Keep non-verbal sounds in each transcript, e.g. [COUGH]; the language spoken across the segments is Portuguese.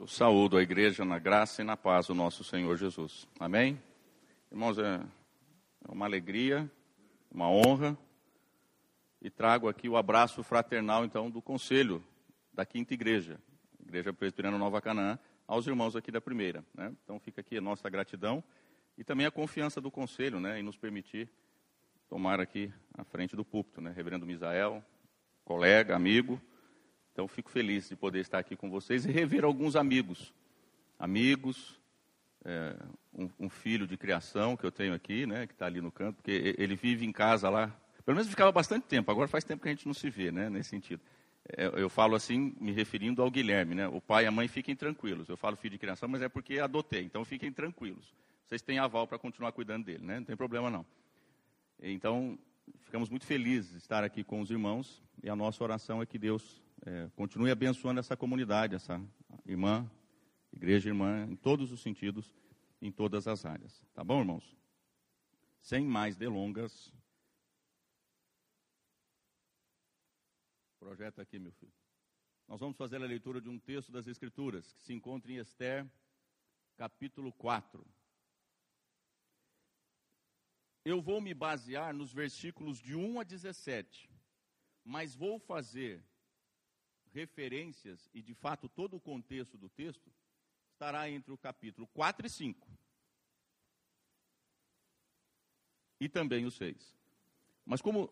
Eu saúdo a igreja na graça e na paz do nosso Senhor Jesus. Amém? Irmãos, é uma alegria, uma honra e trago aqui o abraço fraternal, então, do conselho da quinta igreja, Igreja Presbiteriana Nova Canaã, aos irmãos aqui da primeira. Né? Então, fica aqui a nossa gratidão e também a confiança do conselho né, em nos permitir tomar aqui à frente do púlpito. Né? Reverendo Misael, colega, amigo, então, fico feliz de poder estar aqui com vocês e rever alguns amigos. Amigos, é, um, um, filho de criação que eu tenho aqui, né, que está ali no canto, porque ele vive em casa lá. Pelo menos ficava bastante tempo, agora faz tempo que a gente não se vê, né, nesse sentido. É, eu falo assim, me referindo ao Guilherme, né, o pai e a mãe fiquem tranquilos. Eu falo filho de criação, mas é porque adotei, então fiquem tranquilos. Vocês têm aval para continuar cuidando dele, né, não tem problema não. Então, ficamos muito felizes de estar aqui com os irmãos e a nossa oração é que Deus é, continue abençoando essa comunidade, essa irmã, igreja irmã, em todos os sentidos, em todas as áreas. Tá bom, irmãos? Sem mais delongas. Projeto aqui, meu filho. Nós vamos fazer a leitura de um texto das Escrituras que se encontra em Esther, capítulo 4. Eu vou me basear nos versículos de 1 a 17, mas vou fazer referências e de fato todo o contexto do texto estará entre o capítulo 4 e 5. E também o 6. Mas como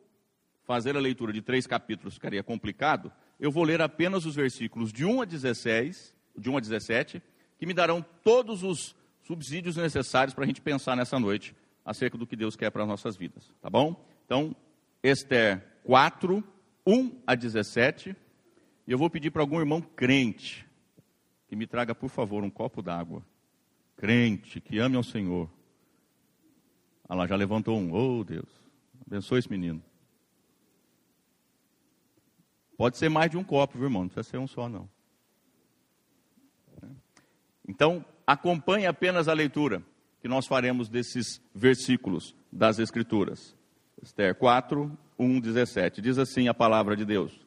fazer a leitura de três capítulos ficaria complicado, eu vou ler apenas os versículos de 1 a 16, de 1 a 17, que me darão todos os subsídios necessários para a gente pensar nessa noite acerca do que Deus quer para as nossas vidas, tá bom? Então, Esther 4, 1 a 17, e eu vou pedir para algum irmão crente que me traga, por favor, um copo d'água. Crente, que ame ao Senhor. Ah lá, já levantou um. Oh, Deus. Abençoe esse menino. Pode ser mais de um copo, viu, irmão? Não precisa ser um só, não. Então, acompanhe apenas a leitura que nós faremos desses versículos das Escrituras. Esther 4, 1, 17. Diz assim a palavra de Deus.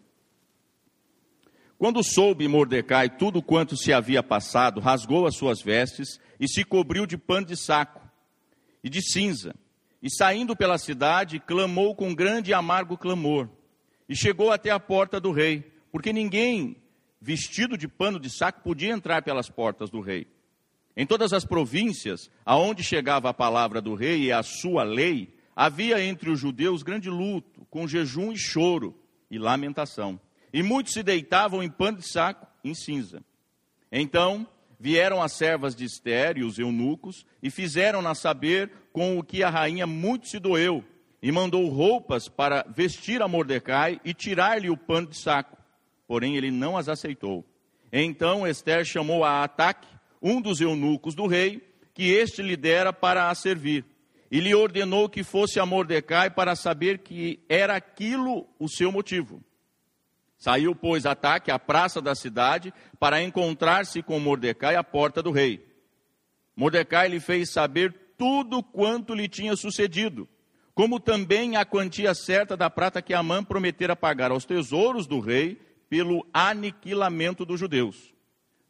Quando soube Mordecai tudo quanto se havia passado, rasgou as suas vestes e se cobriu de pano de saco e de cinza. E saindo pela cidade, clamou com grande e amargo clamor. E chegou até a porta do rei, porque ninguém vestido de pano de saco podia entrar pelas portas do rei. Em todas as províncias aonde chegava a palavra do rei e a sua lei, havia entre os judeus grande luto, com jejum e choro e lamentação e muitos se deitavam em pano de saco em cinza. Então vieram as servas de Esther e os eunucos e fizeram-na saber com o que a rainha muito se doeu, e mandou roupas para vestir a Mordecai e tirar-lhe o pano de saco. Porém ele não as aceitou. Então Esther chamou a Ataque, um dos eunucos do rei, que este lhe dera para a servir, e lhe ordenou que fosse a Mordecai para saber que era aquilo o seu motivo. Saiu, pois, ataque à praça da cidade para encontrar-se com Mordecai à porta do rei. Mordecai lhe fez saber tudo quanto lhe tinha sucedido, como também a quantia certa da prata que Amã prometera pagar aos tesouros do rei pelo aniquilamento dos judeus.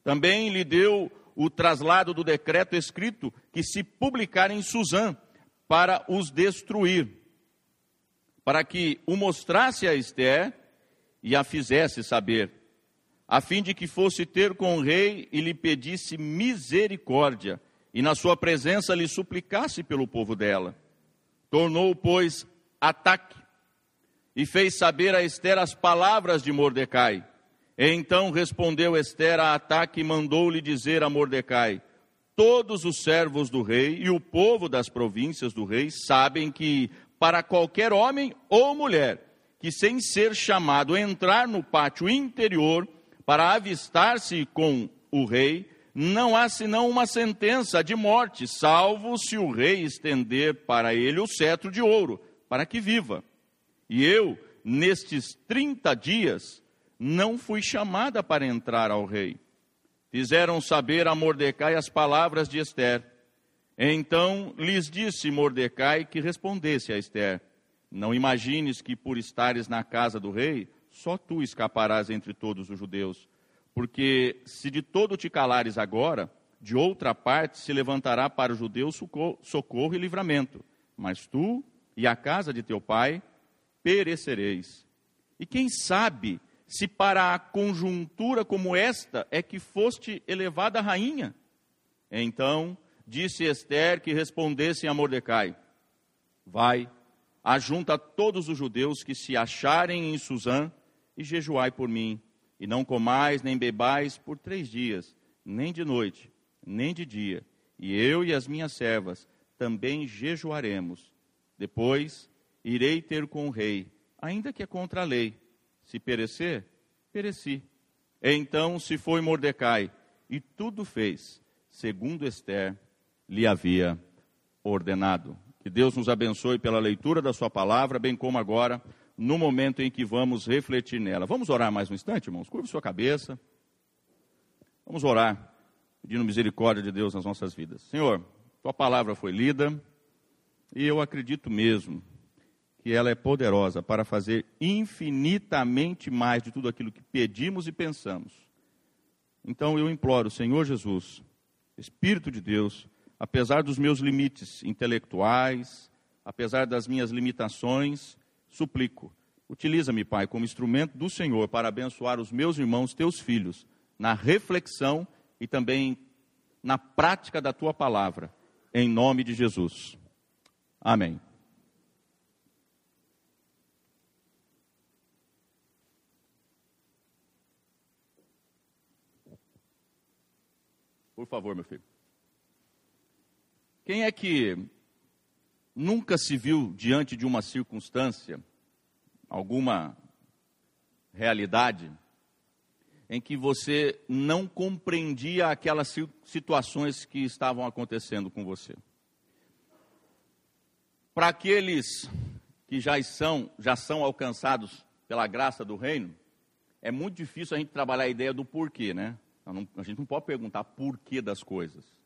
Também lhe deu o traslado do decreto escrito que se publicar em Suzã para os destruir, para que o mostrasse a Esther e a fizesse saber, a fim de que fosse ter com o rei e lhe pedisse misericórdia, e na sua presença lhe suplicasse pelo povo dela. Tornou, pois, ataque, e fez saber a Esther as palavras de Mordecai. Então respondeu Esther a ataque e mandou-lhe dizer a Mordecai: Todos os servos do rei e o povo das províncias do rei sabem que, para qualquer homem ou mulher que, sem ser chamado, entrar no pátio interior para avistar-se com o rei, não há senão uma sentença de morte, salvo se o rei estender para ele o cetro de ouro, para que viva. E eu, nestes trinta dias, não fui chamada para entrar ao rei. Fizeram saber a Mordecai as palavras de Esther. Então lhes disse Mordecai que respondesse a Esther: não imagines que por estares na casa do rei, só tu escaparás entre todos os judeus, Porque se de todo te calares agora, de outra parte se levantará para os judeus socorro e livramento. Mas tu e a casa de teu pai perecereis. E quem sabe se para a conjuntura como esta é que foste elevada rainha? Então disse Esther que respondessem a Mordecai: Vai, ajunta todos os judeus que se acharem em Suzã e jejuai por mim, e não comais nem bebais por três dias, nem de noite, nem de dia, e eu e as minhas servas também jejuaremos. Depois irei ter com o rei, ainda que é contra a lei. Se perecer, pereci. Então se foi Mordecai, e tudo fez, segundo Esther lhe havia ordenado. Que Deus nos abençoe pela leitura da Sua palavra, bem como agora, no momento em que vamos refletir nela. Vamos orar mais um instante, irmãos? Curve sua cabeça. Vamos orar, pedindo misericórdia de Deus nas nossas vidas. Senhor, Tua palavra foi lida, e eu acredito mesmo que ela é poderosa para fazer infinitamente mais de tudo aquilo que pedimos e pensamos. Então eu imploro, Senhor Jesus, Espírito de Deus, apesar dos meus limites intelectuais, apesar das minhas limitações, suplico, utiliza-me, Pai, como instrumento do Senhor para abençoar os meus irmãos, teus filhos, na reflexão e também na prática da tua palavra, em nome de Jesus. Amém. Por favor, meu filho. Quem é que nunca se viu diante de uma circunstância, alguma realidade, em que você não compreendia aquelas situações que estavam acontecendo com você? Para aqueles que já são, já são alcançados pela graça do reino, é muito difícil a gente trabalhar a ideia do porquê, né? Não, a gente não pode perguntar porquê das coisas.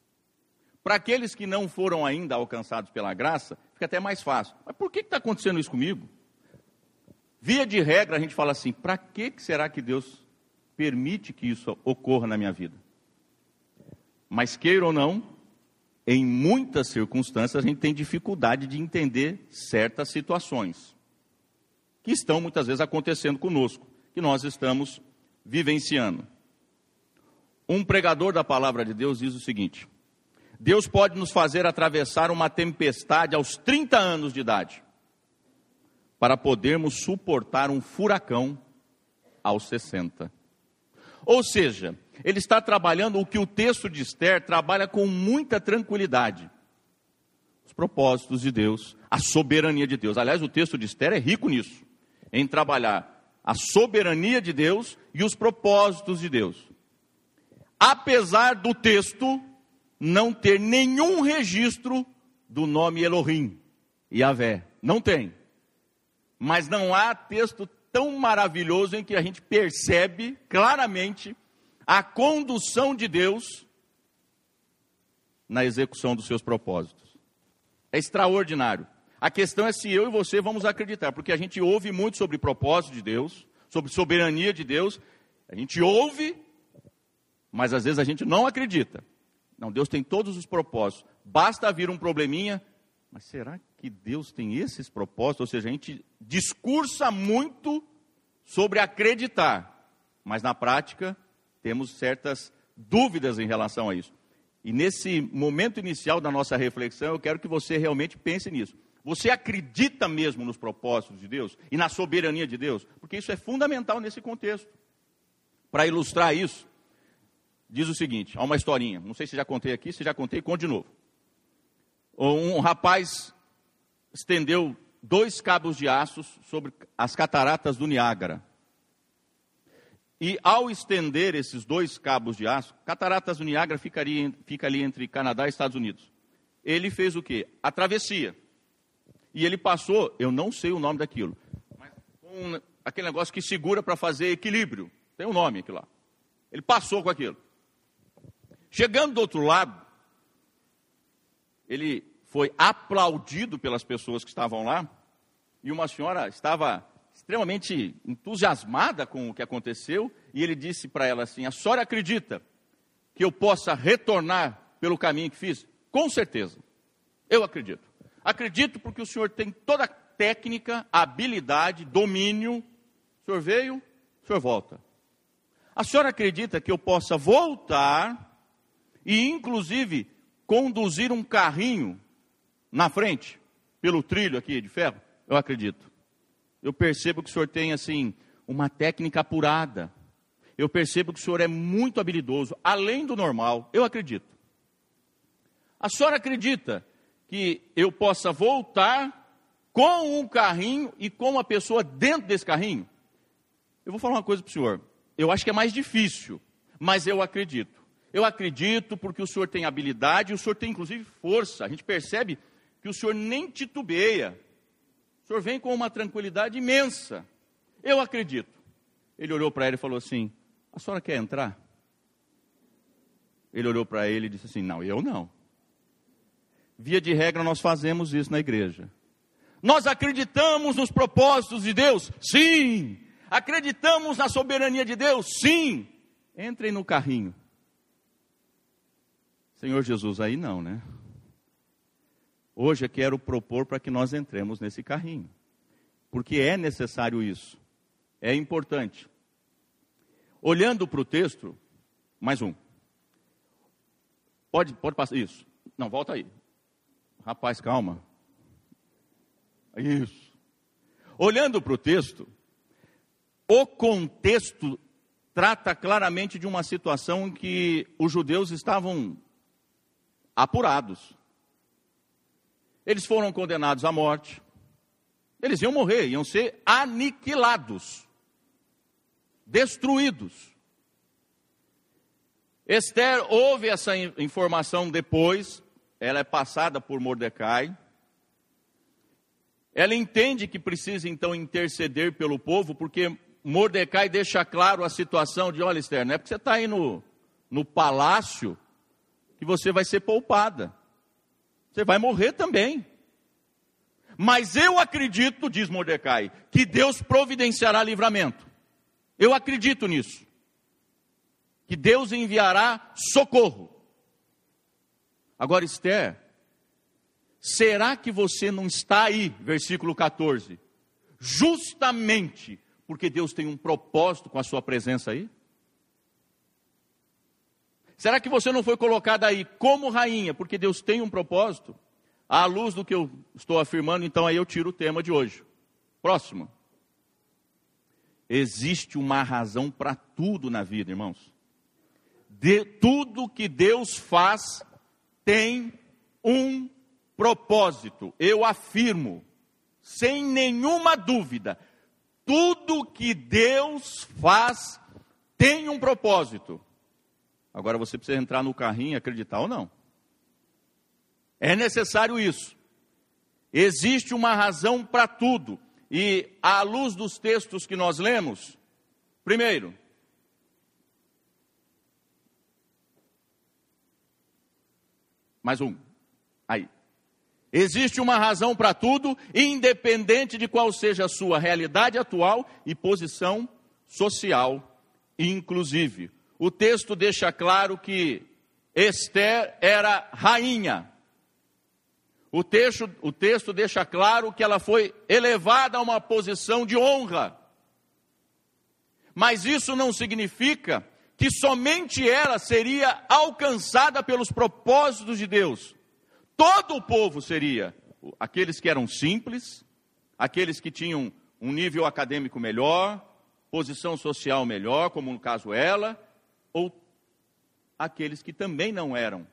Para aqueles que não foram ainda alcançados pela graça, fica até mais fácil. Mas por que está acontecendo isso comigo? Via de regra, a gente fala assim: para que será que Deus permite que isso ocorra na minha vida? Mas queira ou não, em muitas circunstâncias a gente tem dificuldade de entender certas situações que estão muitas vezes acontecendo conosco, que nós estamos vivenciando. Um pregador da palavra de Deus diz o seguinte: Deus pode nos fazer atravessar uma tempestade aos 30 anos de idade, para podermos suportar um furacão aos 60. Ou seja, ele está trabalhando o que o texto de Esther trabalha com muita tranquilidade. Os propósitos de Deus, a soberania de Deus. Aliás, o texto de Esther é rico nisso, em trabalhar a soberania de Deus e os propósitos de Deus. Apesar do texto não ter nenhum registro do nome Elohim, Yahvé. Não tem. Mas não há texto tão maravilhoso em que a gente percebe claramente a condução de Deus na execução dos seus propósitos. É extraordinário. A questão é se eu e você vamos acreditar, porque a gente ouve muito sobre propósito de Deus, sobre soberania de Deus, a gente ouve, mas às vezes a gente não acredita. Não, Deus tem todos os propósitos. Basta vir um probleminha, mas será que Deus tem esses propósitos? Ou seja, a gente discursa muito sobre acreditar, mas na prática temos certas dúvidas em relação a isso. E nesse momento inicial da nossa reflexão, eu quero que você realmente pense nisso. Você acredita mesmo nos propósitos de Deus e na soberania de Deus? Porque isso é fundamental nesse contexto. Para ilustrar isso, diz o seguinte: há uma historinha, não sei se já contei aqui, se já contei, conte de novo. Um rapaz estendeu dois cabos de aços sobre as cataratas do Niágara. E ao estender esses dois cabos de aço, Cataratas do Niágara ficaria, fica ali entre Canadá e Estados Unidos. Ele fez o quê? A travessia. E ele passou, eu não sei o nome daquilo, mas um, aquele negócio que segura para fazer equilíbrio. Tem um nome aquilo lá. Ele passou com aquilo. Chegando do outro lado, ele foi aplaudido pelas pessoas que estavam lá, e uma senhora estava extremamente entusiasmada com o que aconteceu, e ele disse para ela assim: A senhora acredita que eu possa retornar pelo caminho que fiz? Com certeza. Eu acredito. Acredito porque o senhor tem toda a técnica, habilidade, domínio. O senhor veio, o senhor volta. A senhora acredita que eu possa voltar e, inclusive, conduzir um carrinho na frente, pelo trilho aqui de ferro? Eu acredito. Eu percebo que o senhor tem, assim, uma técnica apurada. Eu percebo que o senhor é muito habilidoso, além do normal. Eu acredito. A senhora acredita que eu possa voltar com um carrinho e com uma pessoa dentro desse carrinho? Eu vou falar uma coisa para o senhor. Eu acho que é mais difícil, mas eu acredito. Eu acredito porque o senhor tem habilidade, o senhor tem inclusive força. A gente percebe que o senhor nem titubeia. O senhor vem com uma tranquilidade imensa. Eu acredito. Ele olhou para ela e falou assim: A senhora quer entrar? Ele olhou para ele e disse assim: Não, eu não. Via de regra, nós fazemos isso na igreja. Nós acreditamos nos propósitos de Deus? Sim. Acreditamos na soberania de Deus? Sim. Entrem no carrinho. Senhor Jesus, aí não, né? Hoje eu quero propor para que nós entremos nesse carrinho. Porque é necessário isso. É importante. Olhando para o texto, mais um. Pode, pode passar. Isso. Não, volta aí. Rapaz, calma. Isso. Olhando para o texto, o contexto trata claramente de uma situação em que os judeus estavam apurados. Eles foram condenados à morte. Eles iam morrer, iam ser aniquilados, destruídos. Esther ouve essa informação depois, ela é passada por Mordecai. Ela entende que precisa então interceder pelo povo, porque Mordecai deixa claro a situação de: olha, Esther, não é porque você está aí no, no palácio que você vai ser poupada. Você vai morrer também. Mas eu acredito, diz Mordecai, que Deus providenciará livramento. Eu acredito nisso. Que Deus enviará socorro. Agora, Esther, será que você não está aí, versículo 14, justamente porque Deus tem um propósito com a sua presença aí? Será que você não foi colocada aí como rainha, porque Deus tem um propósito? À luz do que eu estou afirmando, então aí eu tiro o tema de hoje. Próximo. Existe uma razão para tudo na vida, irmãos. De tudo que Deus faz tem um propósito. Eu afirmo, sem nenhuma dúvida, tudo que Deus faz tem um propósito. Agora você precisa entrar no carrinho acreditar ou não. É necessário isso. Existe uma razão para tudo. E à luz dos textos que nós lemos, primeiro, mais um. Aí. Existe uma razão para tudo, independente de qual seja a sua realidade atual e posição social, inclusive o texto deixa claro que Esther era rainha. O texto, o texto deixa claro que ela foi elevada a uma posição de honra. Mas isso não significa que somente ela seria alcançada pelos propósitos de Deus. Todo o povo seria, aqueles que eram simples, aqueles que tinham um nível acadêmico melhor, posição social melhor, como no caso ela, ou aqueles que também não eram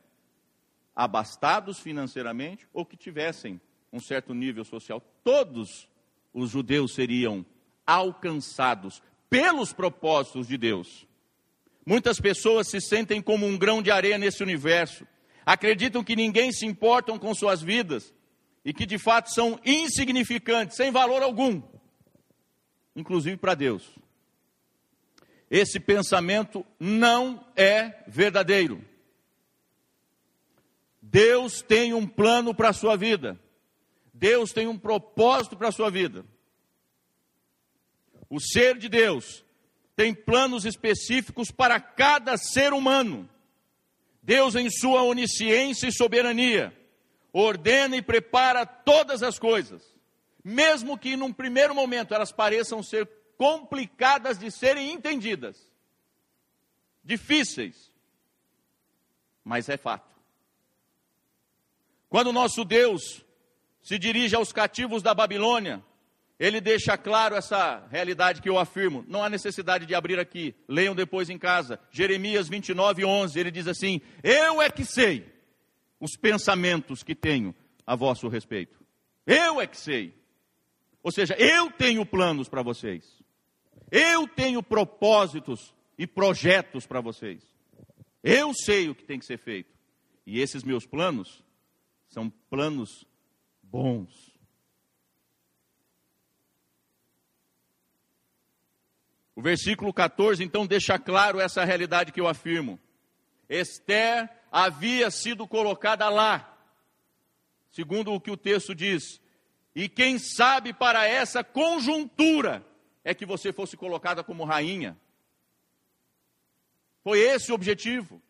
abastados financeiramente ou que tivessem um certo nível social. Todos os judeus seriam alcançados pelos propósitos de Deus. Muitas pessoas se sentem como um grão de areia nesse universo, acreditam que ninguém se importa com suas vidas e que de fato são insignificantes, sem valor algum, inclusive para Deus esse pensamento não é verdadeiro. Deus tem um plano para a sua vida. Deus tem um propósito para a sua vida. o ser de Deus, tem planos específicos para cada ser humano. Deus, em sua onisciência e soberania, ordena e prepara todas as coisas, mesmo que num primeiro momento elas pareçam ser complicadas de serem entendidas, difíceis, mas é fato. Quando nosso Deus se dirige aos cativos da Babilônia, ele deixa claro essa realidade que eu afirmo. Não há necessidade de abrir aqui, leiam depois em casa. Jeremias 29, 11, ele diz assim: Eu é que sei os pensamentos que tenho a vosso respeito. Eu é que sei. Ou seja, eu tenho planos para vocês. Eu tenho propósitos e projetos para vocês. Eu sei o que tem que ser feito. E esses meus planos são planos bons. O versículo 14 então deixa claro essa realidade que eu afirmo. Esther havia sido colocada lá, segundo o que o texto diz. E quem sabe para essa conjuntura é que você fosse colocada como rainha. Foi esse o objetivo.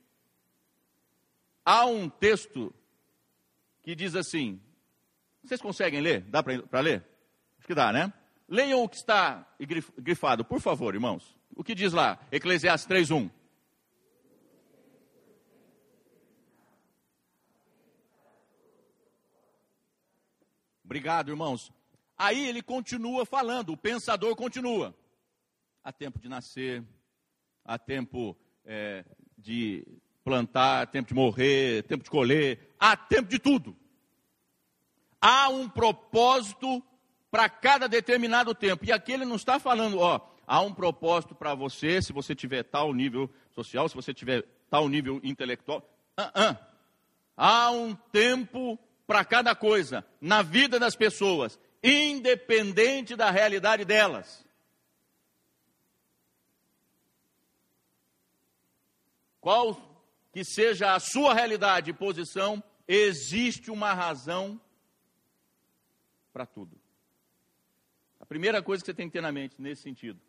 Há um texto que diz assim: vocês conseguem ler? Dá para ler? Acho que dá, né? Leiam o que está grifado, por favor, irmãos. O que diz lá? Eclesiastes 3:1. Obrigado, irmãos. Aí ele continua falando, o pensador continua. Há tempo de nascer, há tempo é, de plantar, tempo de morrer, tempo de colher, há tempo de tudo. Há um propósito para cada determinado tempo. E aqui ele não está falando, ó, há um propósito para você, se você tiver tal nível social, se você tiver tal nível intelectual. Uh -uh. Há um tempo para cada coisa na vida das pessoas, independente da realidade delas. Qual que seja a sua realidade e posição, existe uma razão para tudo. A primeira coisa que você tem que ter na mente nesse sentido,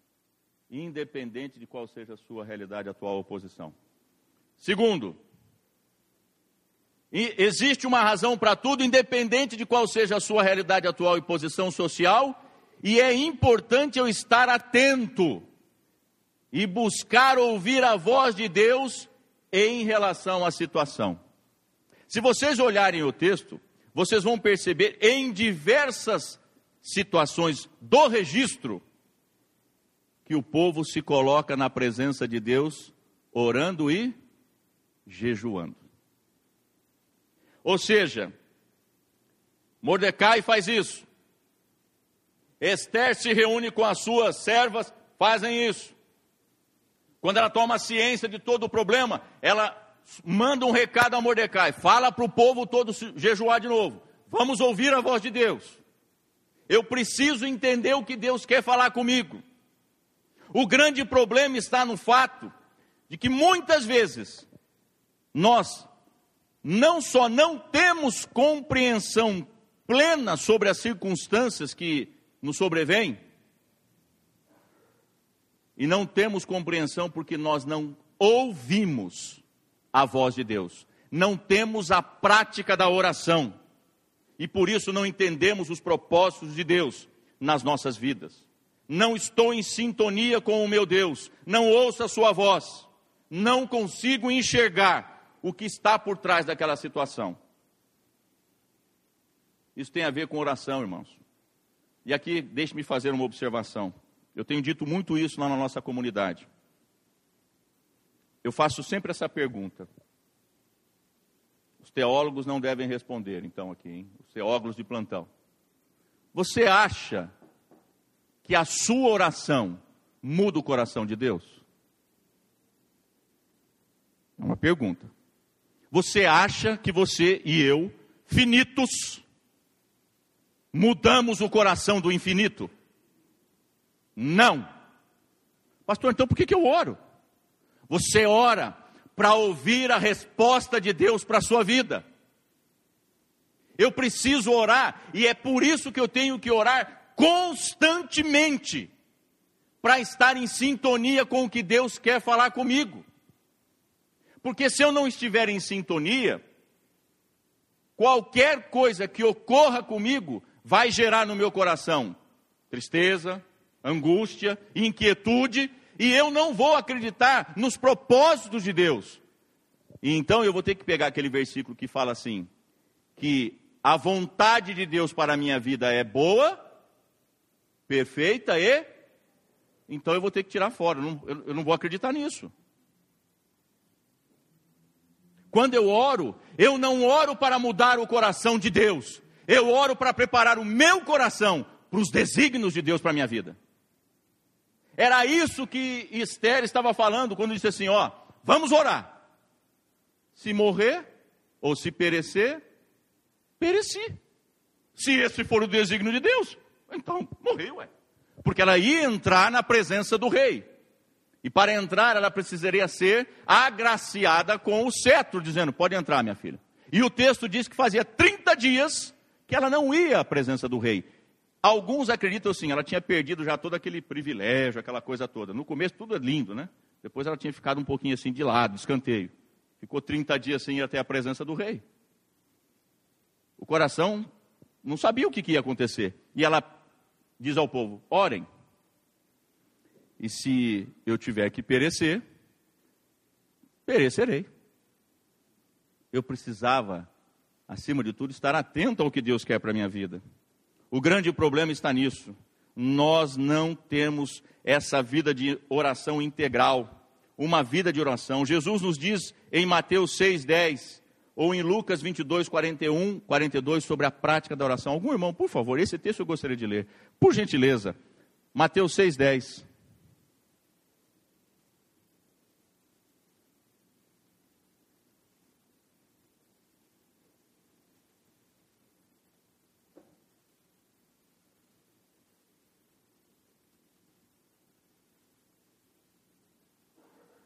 independente de qual seja a sua realidade atual ou posição. Segundo, existe uma razão para tudo, independente de qual seja a sua realidade atual e posição social, e é importante eu estar atento e buscar ouvir a voz de Deus em relação à situação. Se vocês olharem o texto, vocês vão perceber em diversas situações do registro que o povo se coloca na presença de Deus, orando e jejuando. Ou seja, Mordecai faz isso. Esther se reúne com as suas servas, fazem isso. Quando ela toma ciência de todo o problema, ela manda um recado a Mordecai: fala para o povo todo jejuar de novo. Vamos ouvir a voz de Deus. Eu preciso entender o que Deus quer falar comigo. O grande problema está no fato de que muitas vezes nós não só não temos compreensão plena sobre as circunstâncias que nos sobrevêm, e não temos compreensão porque nós não ouvimos a voz de Deus, não temos a prática da oração, e por isso não entendemos os propósitos de Deus nas nossas vidas. Não estou em sintonia com o meu Deus, não ouço a sua voz, não consigo enxergar o que está por trás daquela situação. Isso tem a ver com oração, irmãos. E aqui, deixe-me fazer uma observação. Eu tenho dito muito isso lá na nossa comunidade. Eu faço sempre essa pergunta. Os teólogos não devem responder, então, aqui, hein? Os teólogos de plantão. Você acha que a sua oração muda o coração de Deus? É uma pergunta. Você acha que você e eu, finitos, mudamos o coração do infinito? Não. Pastor, então por que, que eu oro? Você ora para ouvir a resposta de Deus para a sua vida. Eu preciso orar e é por isso que eu tenho que orar constantemente. para estar em sintonia com o que Deus quer falar comigo. Porque se eu não estiver em sintonia, qualquer coisa que ocorra comigo vai gerar no meu coração tristeza, angústia, inquietude, e eu não vou acreditar nos propósitos de Deus. E então eu vou ter que pegar aquele versículo que fala assim: que a vontade de Deus para a minha vida é boa, perfeita e. Então eu vou ter que tirar fora, eu não, eu não vou acreditar nisso. Quando eu oro, eu não oro para mudar o coração de Deus, eu oro para preparar o meu coração para os desígnios de Deus para a minha vida. Era isso que Esther estava falando quando disse assim: Ó, vamos orar. Se morrer ou se perecer, pereci. Se esse for o desígnio de Deus, então morreu, ué. Porque ela ia entrar na presença do rei. E para entrar, ela precisaria ser agraciada com o cetro, dizendo: Pode entrar, minha filha. E o texto diz que fazia 30 dias que ela não ia à presença do rei. Alguns acreditam assim, ela tinha perdido já todo aquele privilégio, aquela coisa toda. No começo tudo é lindo, né? Depois ela tinha ficado um pouquinho assim de lado, escanteio. Ficou 30 dias sem ir até a presença do rei. O coração não sabia o que, que ia acontecer. E ela diz ao povo: orem. E se eu tiver que perecer, perecerei. Eu precisava, acima de tudo, estar atento ao que Deus quer para a minha vida. O grande problema está nisso. Nós não temos essa vida de oração integral, uma vida de oração. Jesus nos diz em Mateus 6:10 ou em Lucas 22, 41, 42 sobre a prática da oração. Algum irmão, por favor, esse texto eu gostaria de ler. Por gentileza. Mateus 6:10.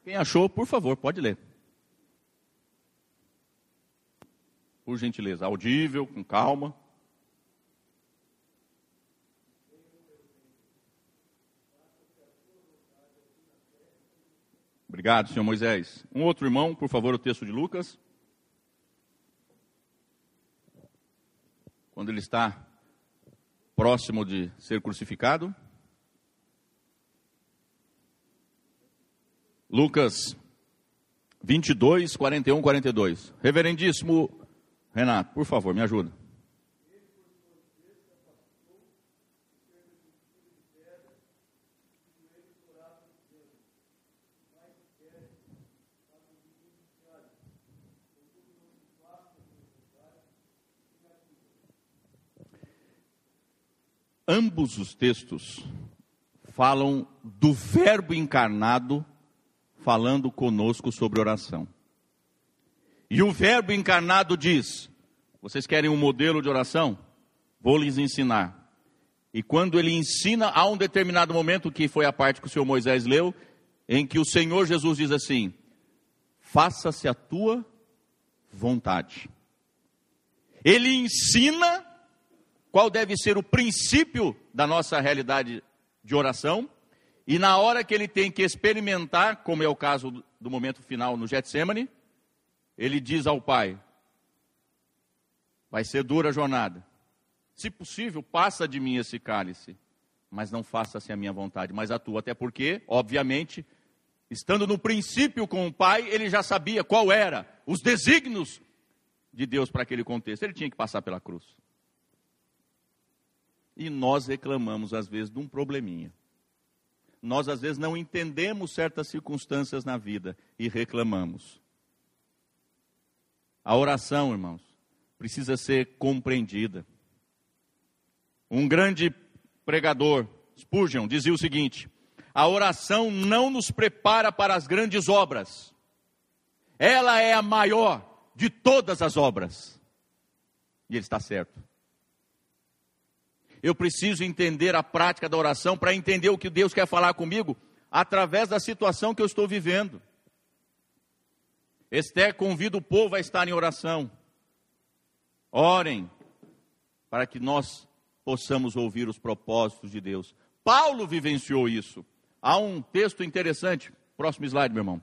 Quem achou, por favor, pode ler. Por gentileza, audível, com calma. Obrigado, senhor Moisés. Um outro irmão, por favor, o texto de Lucas. Quando ele está próximo de ser crucificado. Lucas 22, 41, 42. Reverendíssimo Renato, por favor, me ajuda. Ambos os textos falam do Verbo encarnado falando conosco sobre oração. E o Verbo encarnado diz: Vocês querem um modelo de oração? Vou lhes ensinar. E quando ele ensina, há um determinado momento, que foi a parte que o senhor Moisés leu, em que o Senhor Jesus diz assim: Faça-se a tua vontade. Ele ensina qual deve ser o princípio da nossa realidade de oração, e na hora que ele tem que experimentar, como é o caso do momento final no Getsemane, ele diz ao pai: Vai ser dura a jornada. Se possível, passa de mim esse cálice, mas não faça-se a minha vontade, mas a tua. Até porque, obviamente, estando no princípio com o pai, ele já sabia qual era os desígnios de Deus para aquele contexto. Ele tinha que passar pela cruz. E nós reclamamos, às vezes, de um probleminha nós às vezes não entendemos certas circunstâncias na vida e reclamamos. A oração, irmãos, precisa ser compreendida. Um grande pregador, Spurgeon, dizia o seguinte: a oração não nos prepara para as grandes obras, ela é a maior de todas as obras. E ele está certo eu preciso entender a prática da oração para entender o que Deus quer falar comigo através da situação que eu estou vivendo. Esther convida o povo a estar em oração. Orem para que nós possamos ouvir os propósitos de Deus. Paulo vivenciou isso. Há um texto interessante, próximo slide, meu irmão.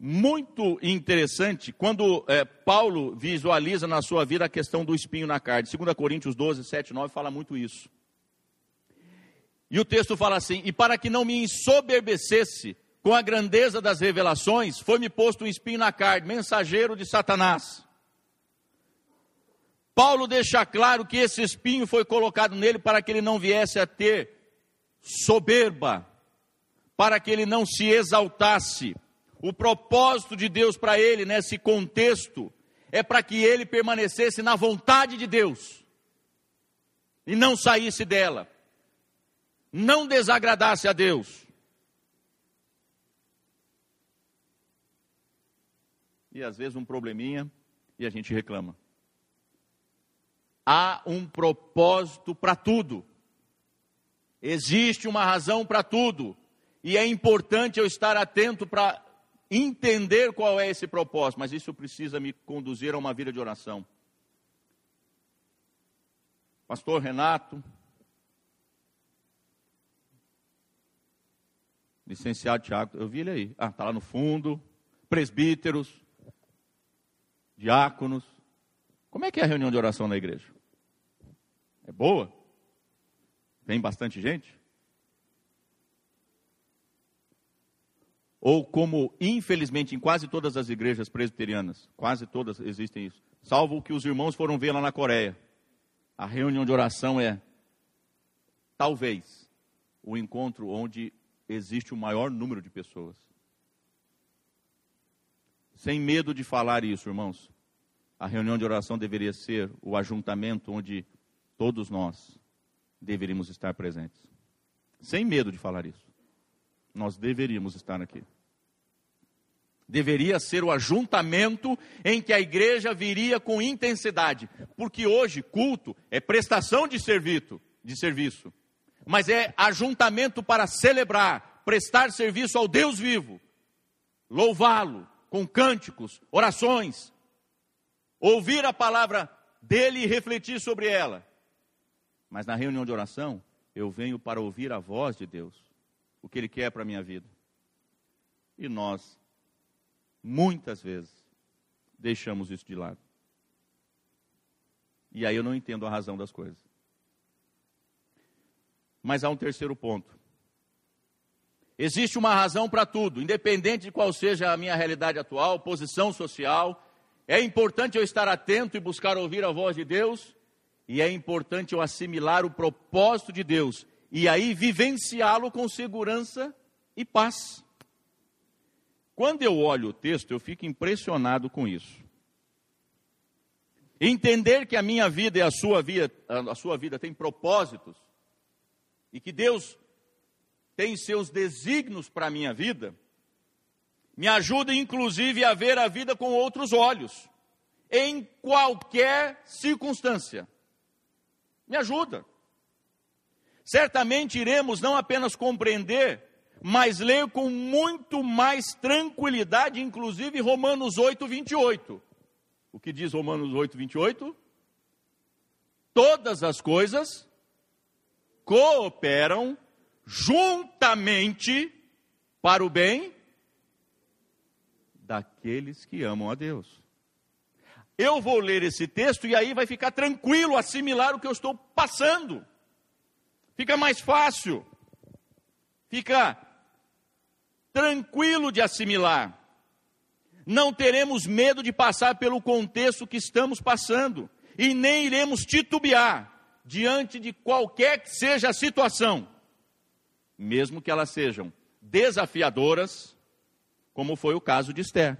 Muito interessante quando é, Paulo visualiza na sua vida a questão do espinho na carne. 2 Coríntios 12, 7, 9 fala muito isso. E o texto fala assim: E para que não me ensoberbecesse com a grandeza das revelações, foi-me posto um espinho na carne, mensageiro de Satanás. Paulo deixa claro que esse espinho foi colocado nele para que ele não viesse a ter soberba, para que ele não se exaltasse. O propósito de Deus para ele nesse contexto é para que ele permanecesse na vontade de Deus e não saísse dela não desagradasse a Deus. E às vezes um probleminha e a gente reclama. Há um propósito para tudo. Existe uma razão para tudo. E é importante eu estar atento para entender qual é esse propósito, mas isso precisa me conduzir a uma vida de oração. Pastor Renato, licenciado Tiago, eu vi ele aí. Ah, está lá no fundo. Presbíteros, diáconos. Como é que é a reunião de oração na igreja? É boa? Vem bastante gente? Ou como, infelizmente, em quase todas as igrejas presbiterianas, quase todas existem isso, salvo o que os irmãos foram ver lá na Coreia. A reunião de oração é, talvez, o encontro onde existe o maior número de pessoas. Sem medo de falar isso, irmãos, a reunião de oração deveria ser o ajuntamento onde todos nós deveríamos estar presentes. Sem medo de falar isso. Nós deveríamos estar aqui. Deveria ser o ajuntamento em que a igreja viria com intensidade, porque hoje culto é prestação de serviço, de serviço mas é ajuntamento para celebrar, prestar serviço ao Deus vivo, louvá-lo com cânticos, orações, ouvir a palavra dele e refletir sobre ela. Mas na reunião de oração, eu venho para ouvir a voz de Deus, o que Ele quer para a minha vida. E nós, muitas vezes, deixamos isso de lado. E aí eu não entendo a razão das coisas. Mas há um terceiro ponto. Existe uma razão para tudo, independente de qual seja a minha realidade atual, posição social. É importante eu estar atento e buscar ouvir a voz de Deus, e é importante eu assimilar o propósito de Deus e aí vivenciá-lo com segurança e paz. Quando eu olho o texto, eu fico impressionado com isso. Entender que a minha vida e a sua vida, a sua vida tem propósitos, e que Deus tem seus desígnios para a minha vida, me ajuda inclusive a ver a vida com outros olhos, em qualquer circunstância. Me ajuda. Certamente iremos não apenas compreender, mas ler com muito mais tranquilidade, inclusive Romanos 8, 28. O que diz Romanos 8, 28? Todas as coisas cooperam juntamente para o bem daqueles que amam a Deus. Eu vou ler esse texto e aí vai ficar tranquilo assimilar o que eu estou passando. Fica mais fácil. Fica tranquilo de assimilar. Não teremos medo de passar pelo contexto que estamos passando e nem iremos titubear diante de qualquer que seja a situação, mesmo que elas sejam desafiadoras, como foi o caso de Esther.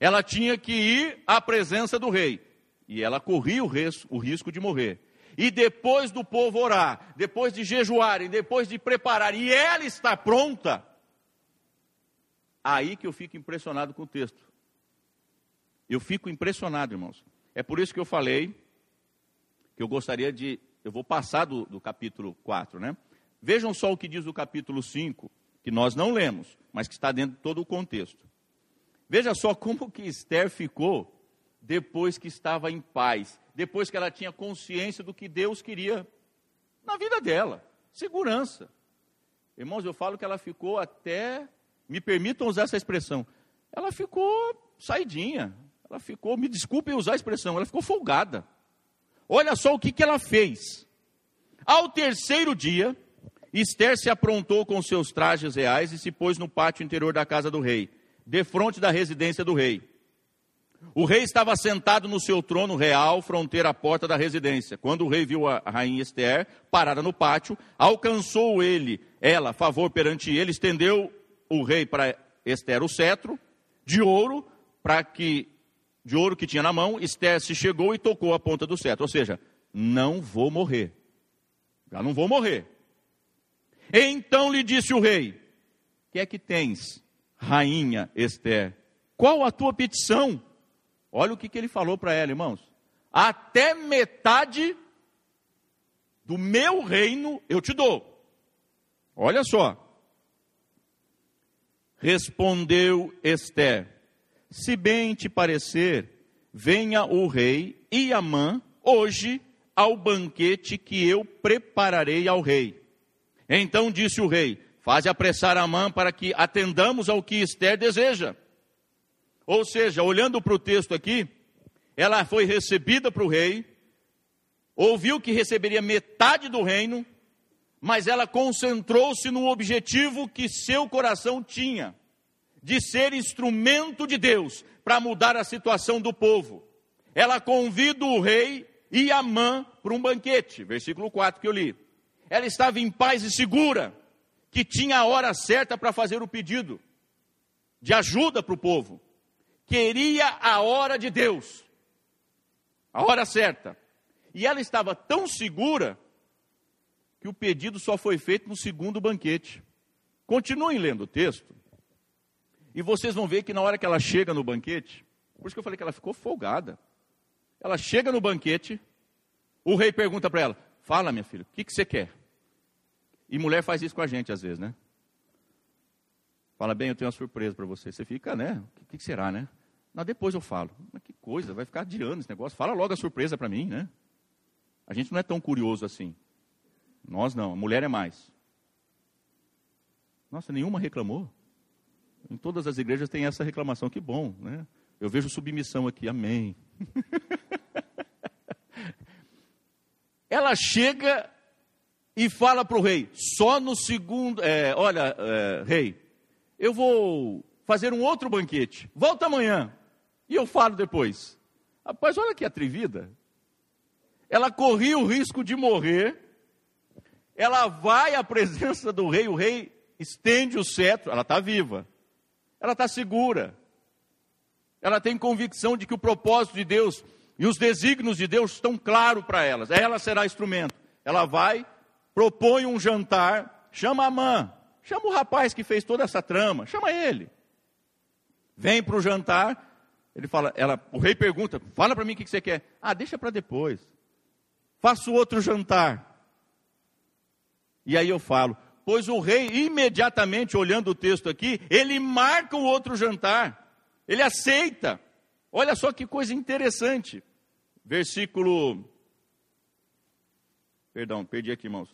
Ela tinha que ir à presença do rei, e ela corria o risco, o risco de morrer. E depois do povo orar, depois de jejuarem, depois de preparar, e ela está pronta, aí que eu fico impressionado com o texto. Eu fico impressionado, irmãos. É por isso que eu falei que eu gostaria de. Eu vou passar do, do capítulo 4, né? Vejam só o que diz o capítulo 5, que nós não lemos, mas que está dentro de todo o contexto. Veja só como que Esther ficou depois que estava em paz, depois que ela tinha consciência do que Deus queria na vida dela, segurança. Irmãos, eu falo que ela ficou até, me permitam usar essa expressão, ela ficou saidinha, ela ficou, me desculpem usar a expressão, ela ficou folgada. Olha só o que, que ela fez. Ao terceiro dia, Esther se aprontou com seus trajes reais e se pôs no pátio interior da casa do rei, defronte da residência do rei. O rei estava sentado no seu trono real, fronteira à porta da residência. Quando o rei viu a rainha Esther parada no pátio, alcançou ele, ela, favor perante ele, estendeu o rei para Esther o cetro de ouro, para que de ouro que tinha na mão, Esther se chegou e tocou a ponta do cetro, ou seja, não vou morrer. Já não vou morrer. Então lhe disse o rei: Que é que tens, rainha Esther? Qual a tua petição? Olha o que, que ele falou para ela, irmãos. Até metade do meu reino eu te dou. Olha só. Respondeu Esther: Se bem te parecer, venha o rei e Amã hoje ao banquete que eu prepararei ao rei. Então disse o rei: Faze apressar Amã para que atendamos ao que Esther deseja. Ou seja, olhando para o texto aqui, ela foi recebida para o rei, ouviu que receberia metade do reino, mas ela concentrou-se no objetivo que seu coração tinha, de ser instrumento de Deus para mudar a situação do povo. Ela convida o rei e Amã para um banquete, versículo 4 que eu li. Ela estava em paz e segura, que tinha a hora certa para fazer o pedido de ajuda para o povo queria a hora de Deus, a hora certa. E ela estava tão segura que o pedido só foi feito no segundo banquete. Continuem lendo o texto, e vocês vão ver que na hora que ela chega no banquete, por isso que eu falei que ela ficou folgada. Ela chega no banquete, o rei pergunta para ela: Fala, minha filha, o que, que você quer? E mulher faz isso com a gente às vezes, né? Fala bem, eu tenho uma surpresa para você. Você fica, né? O que, que, será, né? Não, depois eu falo. Mas que coisa, vai ficar adiando esse negócio. Fala logo a surpresa para mim, né? A gente não é tão curioso assim. Nós não, a mulher é mais. Nossa, nenhuma reclamou. Em todas as igrejas tem essa reclamação, que bom, né? Eu vejo submissão aqui, amém. [LAUGHS] Ela chega e fala para o rei, só no segundo, é, olha, é, rei, eu vou fazer um outro banquete. Volta amanhã. E eu falo depois. Rapaz, olha que atrevida. Ela corria o risco de morrer. Ela vai à presença do rei. O rei estende o cetro. Ela está viva. Ela está segura. Ela tem convicção de que o propósito de Deus e os desígnios de Deus estão claros para elas. Ela será instrumento. Ela vai, propõe um jantar, chama a mãe. Chama o rapaz que fez toda essa trama, chama ele. Vem para o jantar, ele fala, ela, o rei pergunta, fala para mim o que você quer. Ah, deixa para depois. Faço outro jantar. E aí eu falo, pois o rei imediatamente olhando o texto aqui, ele marca o outro jantar. Ele aceita. Olha só que coisa interessante. Versículo Perdão, perdi aqui, irmãos.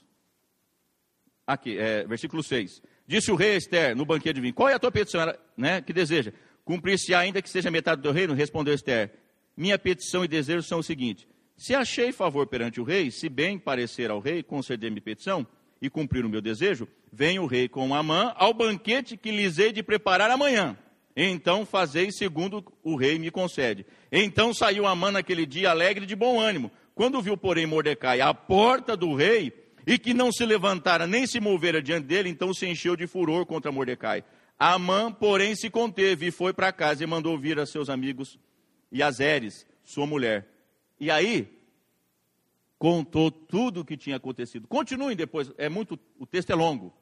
Aqui, é, versículo 6. Disse o rei Esther no banquete de vinho: Qual é a tua petição? Né, que deseja? Cumprir-se ainda que seja metade do reino? Respondeu Esther: Minha petição e desejo são o seguinte: Se achei favor perante o rei, se bem parecer ao rei conceder-me petição e cumprir o meu desejo, vem o rei com Amã ao banquete que lhes hei de preparar amanhã. Então fazei segundo o rei me concede. Então saiu Amã naquele dia alegre de bom ânimo. Quando viu, porém, Mordecai à porta do rei, e que não se levantara nem se movera diante dele, então se encheu de furor contra Mordecai. Amã, porém, se conteve e foi para casa e mandou vir a seus amigos e a Zeres, sua mulher. E aí, contou tudo o que tinha acontecido. Continuem depois, é muito, o texto é longo.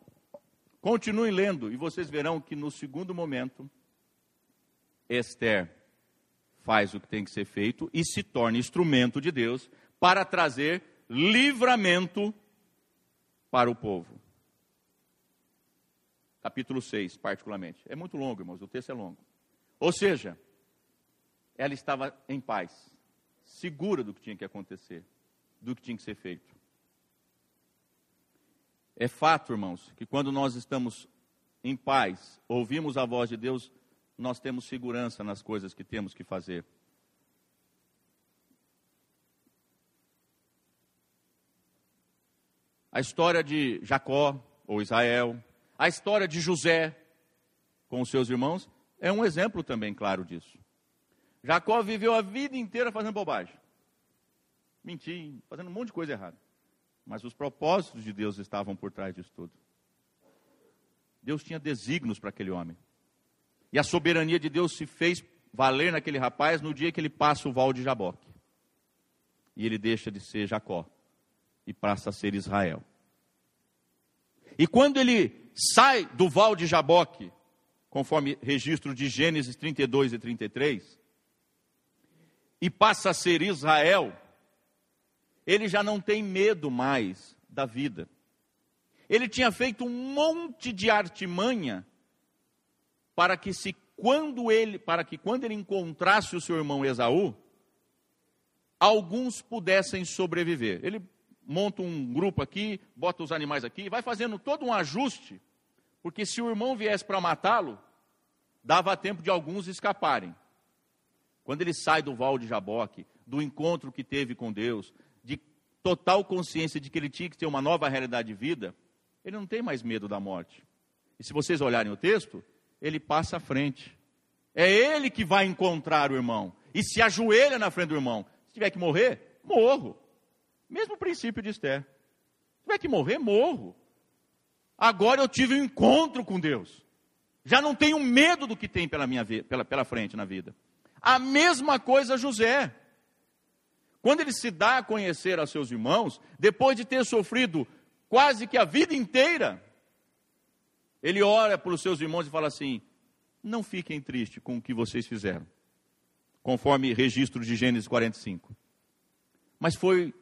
Continuem lendo e vocês verão que no segundo momento, Esther faz o que tem que ser feito e se torna instrumento de Deus para trazer livramento para o povo. Capítulo 6, particularmente. É muito longo, irmãos, o texto é longo. Ou seja, ela estava em paz, segura do que tinha que acontecer, do que tinha que ser feito. É fato, irmãos, que quando nós estamos em paz, ouvimos a voz de Deus, nós temos segurança nas coisas que temos que fazer. A história de Jacó, ou Israel, a história de José com os seus irmãos, é um exemplo também claro disso. Jacó viveu a vida inteira fazendo bobagem, mentindo, fazendo um monte de coisa errada. Mas os propósitos de Deus estavam por trás disso tudo. Deus tinha desígnios para aquele homem. E a soberania de Deus se fez valer naquele rapaz no dia que ele passa o val de Jaboque. E ele deixa de ser Jacó e passa a ser Israel. E quando ele sai do val de Jaboque, conforme registro de Gênesis 32 e 33, e passa a ser Israel, ele já não tem medo mais da vida. Ele tinha feito um monte de artimanha para que se quando ele, para que quando ele encontrasse o seu irmão Esaú, alguns pudessem sobreviver. Ele monta um grupo aqui, bota os animais aqui, vai fazendo todo um ajuste, porque se o irmão viesse para matá-lo, dava tempo de alguns escaparem. Quando ele sai do val de Jaboque, do encontro que teve com Deus, total consciência de que ele tinha que ter uma nova realidade de vida, ele não tem mais medo da morte. E se vocês olharem o texto, ele passa à frente. É ele que vai encontrar o irmão. E se ajoelha na frente do irmão. Se tiver que morrer, morro. Mesmo princípio de Esther. Se tiver que morrer, morro. Agora eu tive um encontro com Deus. Já não tenho medo do que tem pela, minha, pela, pela frente na vida. A mesma coisa José. Quando ele se dá a conhecer a seus irmãos, depois de ter sofrido quase que a vida inteira, ele ora para os seus irmãos e fala assim: Não fiquem tristes com o que vocês fizeram, conforme registro de Gênesis 45. Mas foi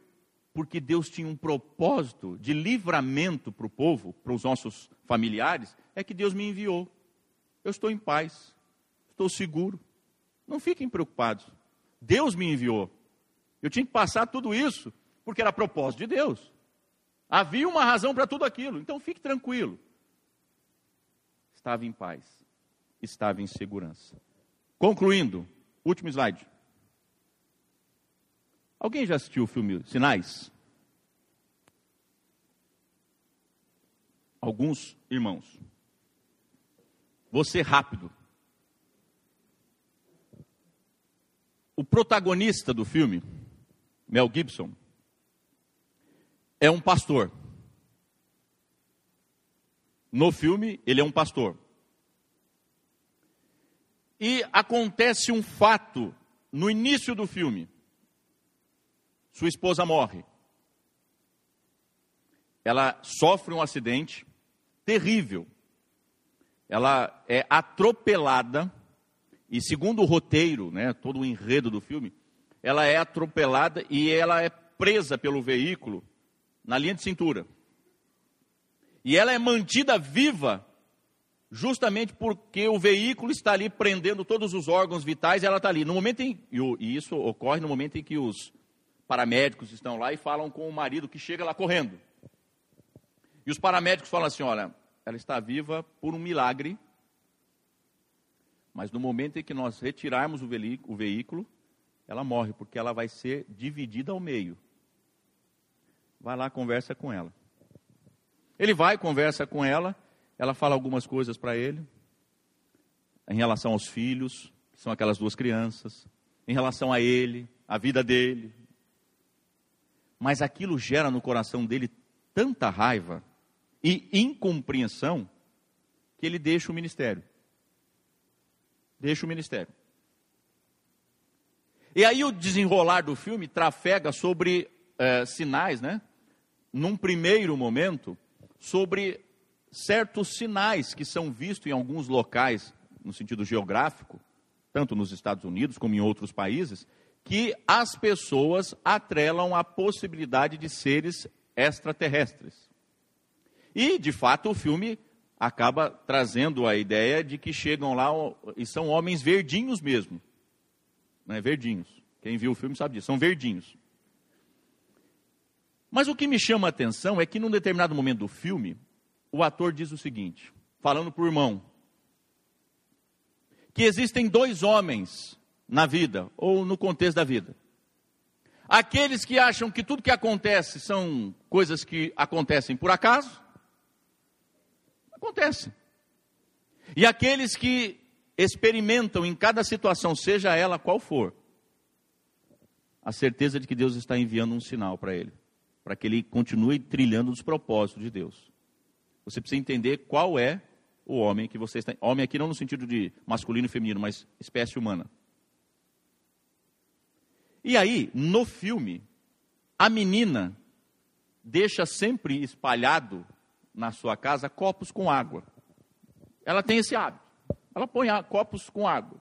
porque Deus tinha um propósito de livramento para o povo, para os nossos familiares, é que Deus me enviou. Eu estou em paz, estou seguro. Não fiquem preocupados. Deus me enviou. Eu tinha que passar tudo isso, porque era propósito de Deus. Havia uma razão para tudo aquilo, então fique tranquilo. Estava em paz, estava em segurança. Concluindo, último slide. Alguém já assistiu o filme Sinais? Alguns irmãos. Ser rápido. O protagonista do filme Mel Gibson, é um pastor. No filme, ele é um pastor. E acontece um fato no início do filme. Sua esposa morre. Ela sofre um acidente terrível. Ela é atropelada e segundo o roteiro, né, todo o enredo do filme, ela é atropelada e ela é presa pelo veículo na linha de cintura. E ela é mantida viva justamente porque o veículo está ali prendendo todos os órgãos vitais e ela está ali. No momento em, e isso ocorre no momento em que os paramédicos estão lá e falam com o marido que chega lá correndo. E os paramédicos falam assim: olha, ela está viva por um milagre, mas no momento em que nós retirarmos o veículo, ela morre, porque ela vai ser dividida ao meio. Vai lá, conversa com ela. Ele vai, conversa com ela, ela fala algumas coisas para ele, em relação aos filhos, que são aquelas duas crianças, em relação a ele, a vida dele. Mas aquilo gera no coração dele tanta raiva e incompreensão que ele deixa o ministério. Deixa o ministério. E aí o desenrolar do filme trafega sobre é, sinais, né? Num primeiro momento, sobre certos sinais que são vistos em alguns locais, no sentido geográfico, tanto nos Estados Unidos como em outros países, que as pessoas atrelam a possibilidade de seres extraterrestres. E, de fato, o filme acaba trazendo a ideia de que chegam lá e são homens verdinhos mesmo, né, verdinhos. Quem viu o filme sabe disso, são verdinhos. Mas o que me chama a atenção é que num determinado momento do filme, o ator diz o seguinte, falando para o irmão, que existem dois homens na vida, ou no contexto da vida. Aqueles que acham que tudo que acontece são coisas que acontecem por acaso, acontece. E aqueles que experimentam em cada situação, seja ela qual for, a certeza de que Deus está enviando um sinal para ele, para que ele continue trilhando os propósitos de Deus. Você precisa entender qual é o homem que você está. Homem aqui não no sentido de masculino e feminino, mas espécie humana. E aí, no filme, a menina deixa sempre espalhado na sua casa copos com água. Ela tem esse hábito. Ela põe copos com água.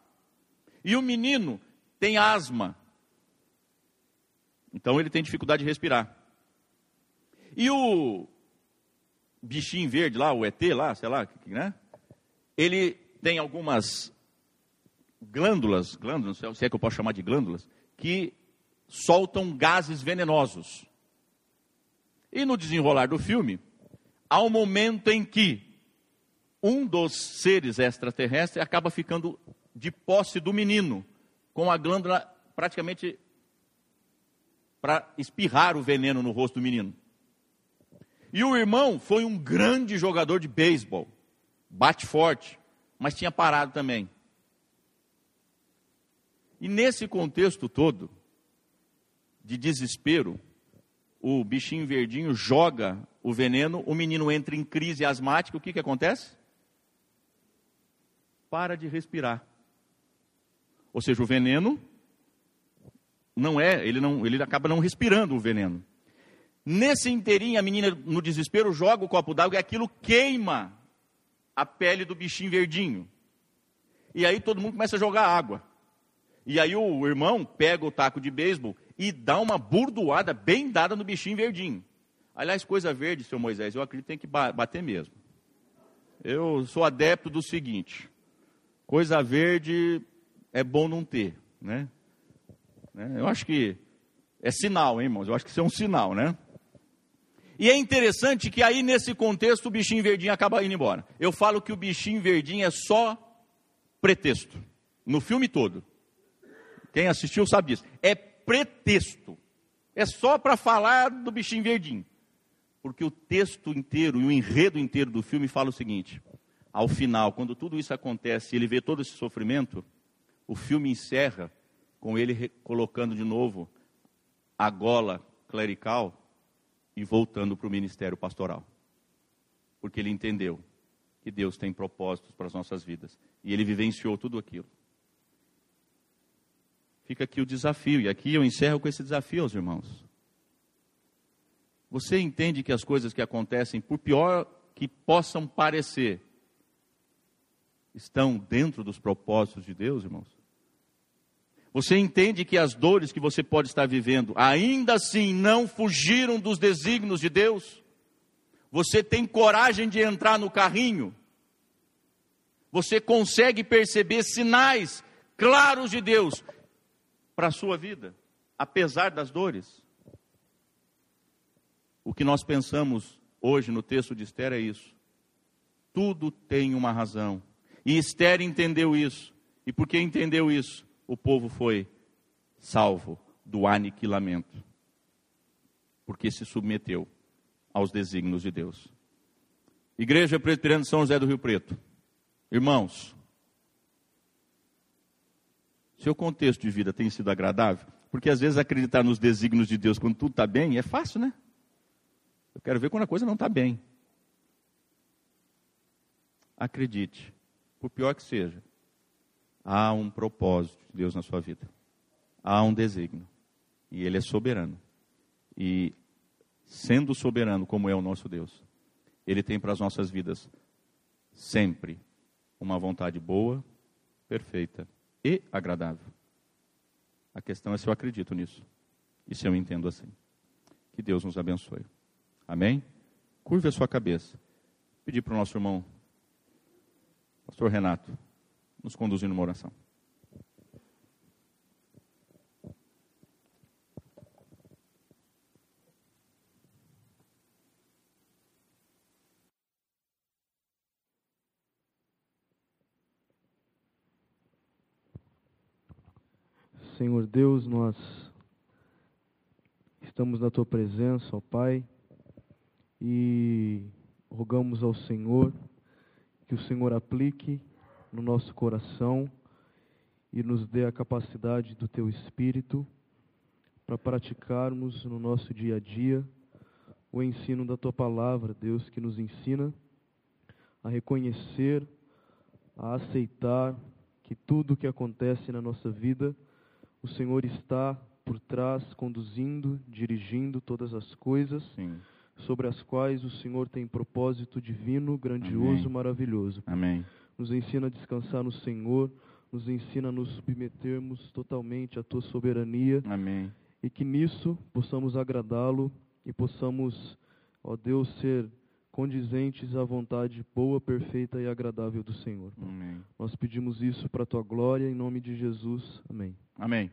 E o menino tem asma. Então ele tem dificuldade de respirar. E o bichinho verde lá, o ET lá, sei lá, né? Ele tem algumas glândulas, glândulas, se é que eu posso chamar de glândulas, que soltam gases venenosos. E no desenrolar do filme, há um momento em que um dos seres extraterrestres acaba ficando de posse do menino, com a glândula praticamente para espirrar o veneno no rosto do menino. E o irmão foi um grande jogador de beisebol, bate forte, mas tinha parado também. E nesse contexto todo, de desespero, o bichinho verdinho joga o veneno, o menino entra em crise asmática, o que, que acontece? Para de respirar. Ou seja, o veneno não é, ele não, ele acaba não respirando o veneno. Nesse inteirinho, a menina, no desespero, joga o copo d'água e aquilo queima a pele do bichinho verdinho. E aí todo mundo começa a jogar água. E aí o irmão pega o taco de beisebol e dá uma burdoada bem dada no bichinho verdinho. Aliás, coisa verde, seu Moisés, eu acredito que tem que bater mesmo. Eu sou adepto do seguinte: coisa verde é bom não ter, né? né? Eu acho que é sinal, hein, irmãos? Eu acho que isso é um sinal, né? E é interessante que aí nesse contexto o bichinho verdinho acaba indo embora. Eu falo que o bichinho verdinho é só pretexto, no filme todo. Quem assistiu sabe disso. É pretexto. É só para falar do bichinho verdinho. Porque o texto inteiro e o enredo inteiro do filme fala o seguinte: ao final, quando tudo isso acontece, ele vê todo esse sofrimento, o filme encerra com ele colocando de novo a gola clerical e voltando para o ministério pastoral. Porque ele entendeu que Deus tem propósitos para as nossas vidas. E ele vivenciou tudo aquilo. Fica aqui o desafio, e aqui eu encerro com esse desafio aos irmãos. Você entende que as coisas que acontecem, por pior que possam parecer, estão dentro dos propósitos de Deus, irmãos? Você entende que as dores que você pode estar vivendo, ainda assim não fugiram dos desígnios de Deus? Você tem coragem de entrar no carrinho? Você consegue perceber sinais claros de Deus para a sua vida, apesar das dores. O que nós pensamos hoje no texto de Esther é isso. Tudo tem uma razão. E Esther entendeu isso. E porque entendeu isso, o povo foi salvo do aniquilamento. Porque se submeteu aos desígnios de Deus. Igreja Presbiteriana de São José do Rio Preto. Irmãos, seu contexto de vida tem sido agradável? Porque às vezes acreditar nos desígnios de Deus quando tudo está bem é fácil, né? Eu quero ver quando a coisa não está bem. Acredite, por pior que seja, há um propósito de Deus na sua vida. Há um desígnio. E Ele é soberano. E sendo soberano como é o nosso Deus, Ele tem para as nossas vidas sempre uma vontade boa, perfeita e agradável. A questão é se eu acredito nisso e se eu entendo assim. Que Deus nos abençoe. Amém? Curve a sua cabeça. Pedir para o nosso irmão, Pastor Renato, nos conduzir numa oração. Senhor Deus, nós estamos na tua presença, ó Pai, e rogamos ao Senhor que o Senhor aplique no nosso coração e nos dê a capacidade do teu espírito para praticarmos no nosso dia a dia o ensino da tua palavra, Deus, que nos ensina a reconhecer, a aceitar que tudo o que acontece na nossa vida, o Senhor está por trás, conduzindo, dirigindo todas as coisas, Sim. sobre as quais o Senhor tem propósito divino, grandioso, Amém. maravilhoso. Amém. Nos ensina a descansar no Senhor, nos ensina a nos submetermos totalmente à tua soberania Amém. e que nisso possamos agradá-lo e possamos, ó Deus, ser condizentes à vontade boa, perfeita e agradável do Senhor. Amém. Nós pedimos isso para a tua glória, em nome de Jesus. Amém. Amém.